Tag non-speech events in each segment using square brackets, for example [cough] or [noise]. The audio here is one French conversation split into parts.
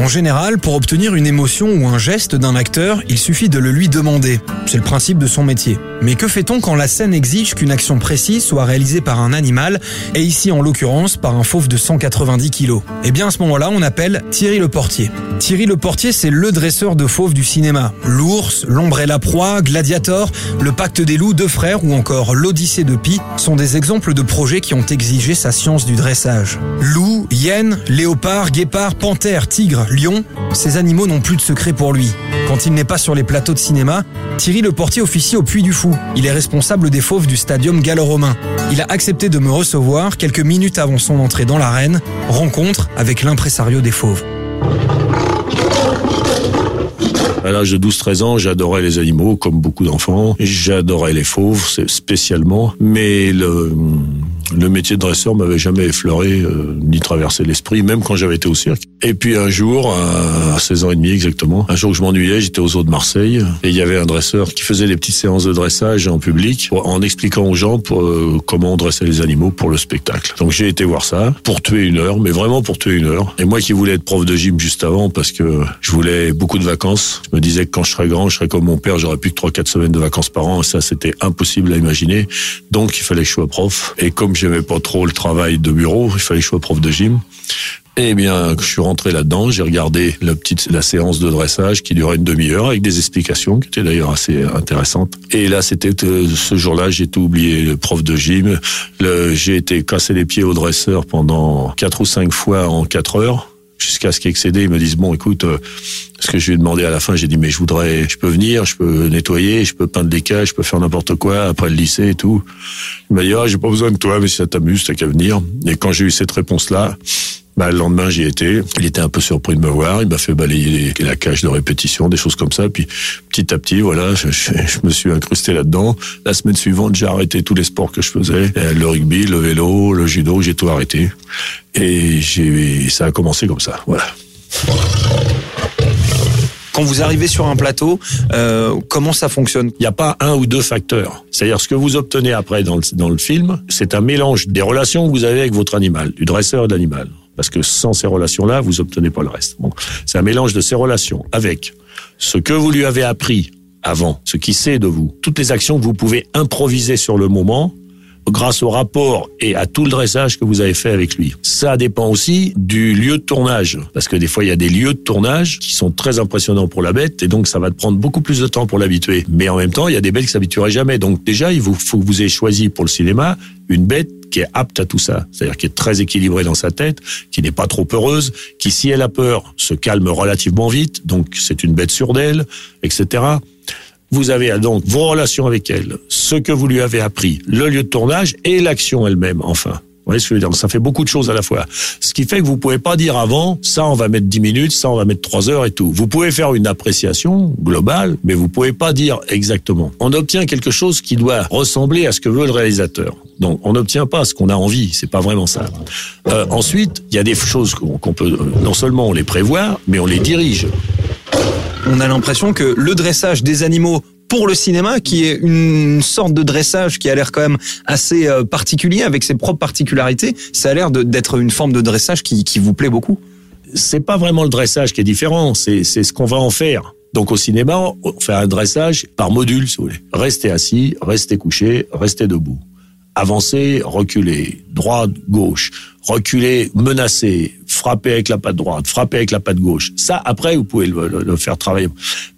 En général, pour obtenir une émotion ou un geste d'un acteur, il suffit de le lui demander. C'est le principe de son métier. Mais que fait-on quand la scène exige qu'une action précise soit réalisée par un animal, et ici en l'occurrence par un fauve de 190 kg Eh bien à ce moment-là, on appelle Thierry Le Portier. Thierry Le Portier, c'est le dresseur de fauves du cinéma. L'ours, l'ombre et la proie, Gladiator, le pacte des loups, deux frères ou encore l'Odyssée de Pi sont des exemples de projets qui ont exigé sa science du dressage. Loup, hyène, léopard, guépard, panthère, tigre, lion, ces animaux n'ont plus de secret pour lui. Quand il n'est pas sur les plateaux de cinéma, Thierry Le Portier officie au Puy du Fou. Il est responsable des fauves du stadium gallo-romain. Il a accepté de me recevoir quelques minutes avant son entrée dans l'arène, rencontre avec l'impresario des fauves. À l'âge de 12-13 ans, j'adorais les animaux, comme beaucoup d'enfants. J'adorais les fauves, spécialement. Mais le, le métier de dresseur m'avait jamais effleuré, euh, ni traversé l'esprit, même quand j'avais été au cirque. Et puis un jour, à 16 ans et demi exactement, un jour que je m'ennuyais, j'étais aux eaux de Marseille, et il y avait un dresseur qui faisait des petites séances de dressage en public, en expliquant aux gens pour, euh, comment on dressait les animaux pour le spectacle. Donc j'ai été voir ça, pour tuer une heure, mais vraiment pour tuer une heure. Et moi qui voulais être prof de gym juste avant, parce que je voulais beaucoup de vacances, je me disais que quand je serais grand, je serais comme mon père, j'aurais plus que 3-4 semaines de vacances par an, et ça c'était impossible à imaginer. Donc il fallait que je sois prof. Et comme j'aimais pas trop le travail de bureau, il fallait que je sois prof de gym. Eh bien, je suis rentré là-dedans, j'ai regardé la petite la séance de dressage qui durait une demi-heure avec des explications qui étaient d'ailleurs assez intéressantes. Et là, c'était euh, ce jour-là, j'ai tout oublié, le prof de gym. J'ai été cassé les pieds au dresseur pendant quatre ou cinq fois en quatre heures jusqu'à ce qu'excédé, ils me disent bon écoute euh, ce que je lui ai demandé à la fin j'ai dit mais je voudrais je peux venir je peux nettoyer je peux peindre des cages je peux faire n'importe quoi après le lycée et tout. Il m'a dit ah j'ai pas besoin de toi mais si ça t'amuse t'as qu'à venir. Et quand j'ai eu cette réponse là bah, le lendemain, j'y étais. Il était un peu surpris de me voir. Il m'a fait balayer la cage de répétition, des choses comme ça. Puis petit à petit, voilà, je, je- je me suis incrusté là-dedans. La semaine suivante, j'ai arrêté tous les sports que je faisais. Euh, Le rugby, le vélo, le judo, j'ai tout arrêté. Et j'ai, ça a commencé comme ça. Voilà. Quand vous arrivez sur un plateau, euh, comment ça fonctionne? Il n'y a pas un ou deux facteurs. C'est-à-dire ce que vous obtenez après dans le, dans le film, c'est un mélange des relations que vous avez avec votre animal, du dresseur et de l'animal. Parce que sans ces relations-là, vous obtenez pas le reste. C'est un mélange de ces relations avec ce que vous lui avez appris avant, ce qu'il sait de vous, toutes les actions que vous pouvez improviser sur le moment grâce au rapport et à tout le dressage que vous avez fait avec lui. Ça dépend aussi du lieu de tournage, parce que des fois il y a des lieux de tournage qui sont très impressionnants pour la bête, et donc ça va te prendre beaucoup plus de temps pour l'habituer. Mais en même temps, il y a des bêtes qui s'habitueraient jamais. Donc déjà, il faut que vous ayez choisi pour le cinéma une bête qui est apte à tout ça, c'est-à-dire qui est très équilibrée dans sa tête, qui n'est pas trop peureuse, qui si elle a peur se calme relativement vite, donc c'est une bête sûre d'elle, etc. Vous avez donc vos relations avec elle, ce que vous lui avez appris, le lieu de tournage et l'action elle-même, enfin. Vous voyez ce que je veux dire? Ça fait beaucoup de choses à la fois. Ce qui fait que vous pouvez pas dire avant, ça on va mettre 10 minutes, ça on va mettre 3 heures et tout. Vous pouvez faire une appréciation globale, mais vous pouvez pas dire exactement. On obtient quelque chose qui doit ressembler à ce que veut le réalisateur. Donc on n'obtient pas ce qu'on a envie, c'est pas vraiment ça. Euh, ensuite, il y a des choses qu'on peut, non seulement on les prévoit, mais on les dirige. On a l'impression que le dressage des animaux pour le cinéma, qui est une sorte de dressage qui a l'air quand même assez euh, particulier, avec ses propres particularités, ça a l'air d'être une forme de dressage qui, vous plaît beaucoup. c'est pas vraiment le dressage qui est différent, c'est ce qu'on va en faire. Donc au cinéma, on fait un dressage par module, si vous voulez. Restez assis, restez couché, restez debout. Avancez, reculez, droite, gauche, reculez, menacez, frappez avec la patte droite, frappez avec la patte gauche. Ça, après, vous pouvez le, le- le faire travailler.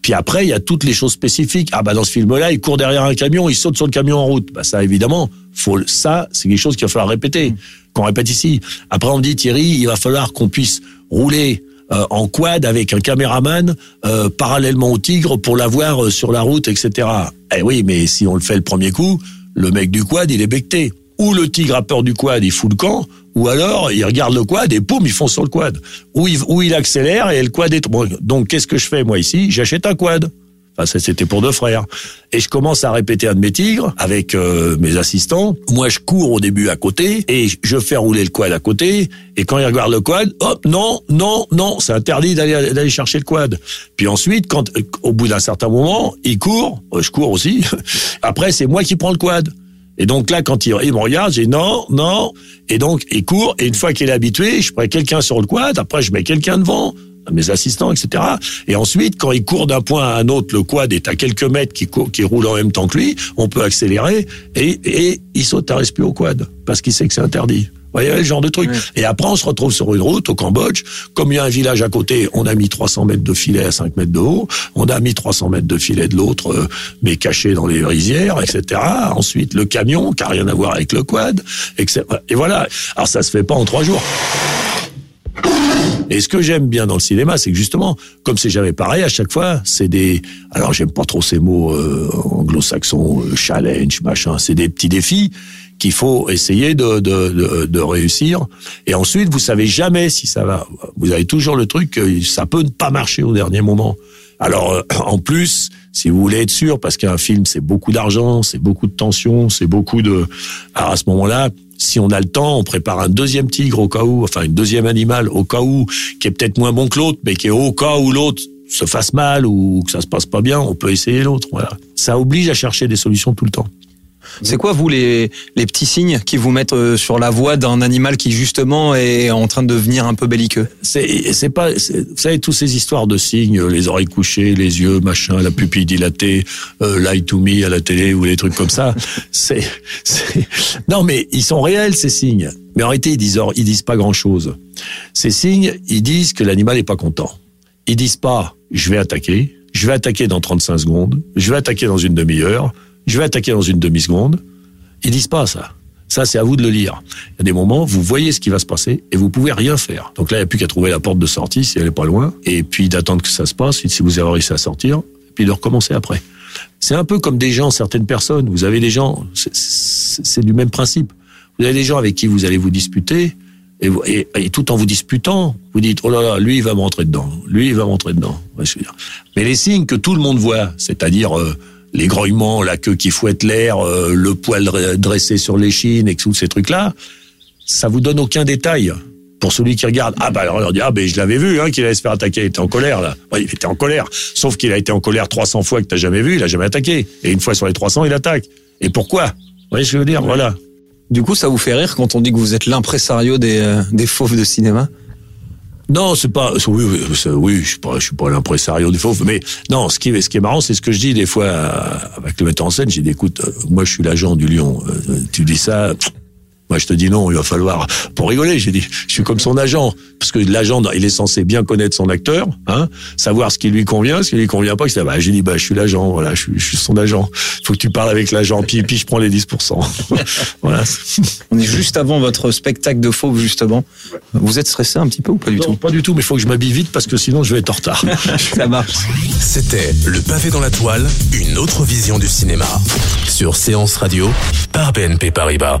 Puis après, il y a toutes les choses spécifiques. Ah bah dans ce film-là, il court derrière un camion, il saute sur le camion en route. Bah ça, évidemment, Faut ça, c'est quelque chose qu'il va falloir répéter. Qu'on répète ici. Après, on me dit Thierry, il va falloir qu'on puisse rouler euh, en quad avec un caméraman euh, parallèlement au tigre pour l'avoir euh, sur la route, etc. Eh oui, mais si on le fait le premier coup, le mec du quad, il est becté. Ou le tigre a peur du quad, il fout le camp, ou alors il regarde le quad et poum, il fonce sur le quad. Ou il, accélère et le quad est... Bon, donc qu'est-ce que je fais moi ici? J'achète un quad. Enfin, c'était pour deux frères. Et je commence à répéter un de mes tigres avec euh, mes assistants. Moi, je cours au début à côté et je fais rouler le quad à côté. Et quand il regarde le quad, hop, non, non, non, c'est interdit d'aller d'aller chercher le quad. Puis ensuite, quand euh, au bout d'un certain moment, il court, euh, je cours aussi. [laughs] Après, c'est moi qui prends le quad. Et donc là, quand il, il me regarde, j'ai non, non. Et donc, il court. Et une fois qu'il est habitué, je prends quelqu'un sur le quad. Après, je mets quelqu'un devant mes assistants, etc. Et ensuite, quand il court d'un point à un autre, le quad est à quelques mètres qui, court, qui roule en même temps que lui, on peut accélérer et, et il à respirer au quad parce qu'il sait que c'est interdit. Vous voyez le genre de truc. Et après, on se retrouve sur une route au Cambodge. Comme il y a un village à côté, on a mis 300 mètres de filet à 5 mètres de haut. On a mis 300 mètres de filet de l'autre, euh, mais caché dans les rizières, etc. Ensuite, le camion, qui n'a rien à voir avec le quad, etc. Et voilà. Alors, ça se fait pas en trois jours. Et ce que j'aime bien dans le cinéma, c'est que justement, comme c'est jamais pareil, à chaque fois, c'est des. Alors, j'aime pas trop ces mots euh, anglo-saxons, euh, challenge, machin. C'est des petits défis qu'il faut essayer de, de, de, de réussir. Et ensuite, vous savez jamais si ça va. Vous avez toujours le truc que ça peut ne pas marcher au dernier moment. Alors, euh, en plus, si vous voulez être sûr, parce qu'un film, c'est beaucoup d'argent, c'est beaucoup de tension, c'est beaucoup de... Alors à ce moment-là, si on a le temps, on prépare un deuxième tigre au cas où, enfin, une deuxième animal au cas où, qui est peut-être moins bon que l'autre, mais qui est au cas où l'autre se fasse mal ou que ça se passe pas bien, on peut essayer l'autre. Voilà. Ça oblige à chercher des solutions tout le temps. C'est quoi, vous, les, les petits signes qui vous mettent euh, sur la voie d'un animal qui, justement, est en train de devenir un peu belliqueux? C'est, pas, c'est- vous savez, toutes ces histoires de signes, les oreilles couchées, les yeux, machin, la pupille dilatée, euh, lie to me à la télé ou les trucs comme ça. [laughs] c'est, c'est, non, mais ils sont réels, ces signes. Mais en réalité, ils disent, ils disent pas grand chose. Ces signes, ils disent que l'animal est pas content. Ils disent pas, je vais attaquer, je vais attaquer dans 35 secondes, je vais attaquer dans une demi-heure, je vais attaquer dans une demi-seconde. Ils disent pas ça. Ça, c'est à vous de le lire. Il y a des moments, vous voyez ce qui va se passer et vous pouvez rien faire. Donc là, il n'y a plus qu'à trouver la porte de sortie si elle est pas loin, et puis d'attendre que ça se passe, si vous avez réussi à sortir, et puis de recommencer après. C'est un peu comme des gens, certaines personnes. Vous avez des gens, c'est- du même principe. Vous avez des gens avec qui vous allez vous disputer, et, tout en vous disputant, vous dites oh là là, lui il va me rentrer dedans, lui il va me rentrer dedans. Mais les signes que tout le monde voit, c'est-à-dire euh, les grognements, la queue qui fouette l'air, euh, le poil dre- dressé sur l'échine et tous ces trucs-là, ça vous donne aucun détail. Pour celui qui regarde, ah bah alors on dit ah ben je l'avais vu hein, qu'il allait se faire attaquer, il était en colère là. Ouais, il était en colère. Sauf qu'il a été en colère 300 fois que t'as jamais vu, il a jamais attaqué. Et une fois sur les 300, il attaque. Et pourquoi? Vous voyez ce que je veux dire? Voilà. Du coup, ça vous fait rire quand on dit que vous êtes l'impresario des, euh, des fauves de cinéma? Non, c'est pas. Oui, oui, oui, je suis pas, je suis pas l'impresario du fauve, mais non. Ce qui est, ce qui est marrant, c'est ce que je dis des fois euh, avec le metteur en scène. J'ai dit, écoute, euh, moi, je suis l'agent du lion. Euh, tu dis ça. Moi, je te dis non, il va falloir, pour rigoler, j'ai dit, je suis comme son agent. Parce que l'agent, il est censé bien connaître son acteur, hein, savoir ce qui lui convient, ce qui lui convient pas. Bah, j'ai dit, bah, je suis l'agent, voilà, je suis, je suis son agent. Faut que tu parles avec l'agent, puis, puis je prends les 10%. [laughs] voilà. On est juste avant votre spectacle de fauves, justement. Vous êtes stressé un petit peu ou pas du Non, tout pas du tout, mais il faut que je m'habille vite parce que sinon je vais être en retard. [laughs] Ça marche. C'était Le pavé dans la toile, une autre vision du cinéma. Sur Séance Radio, par BNP Paribas.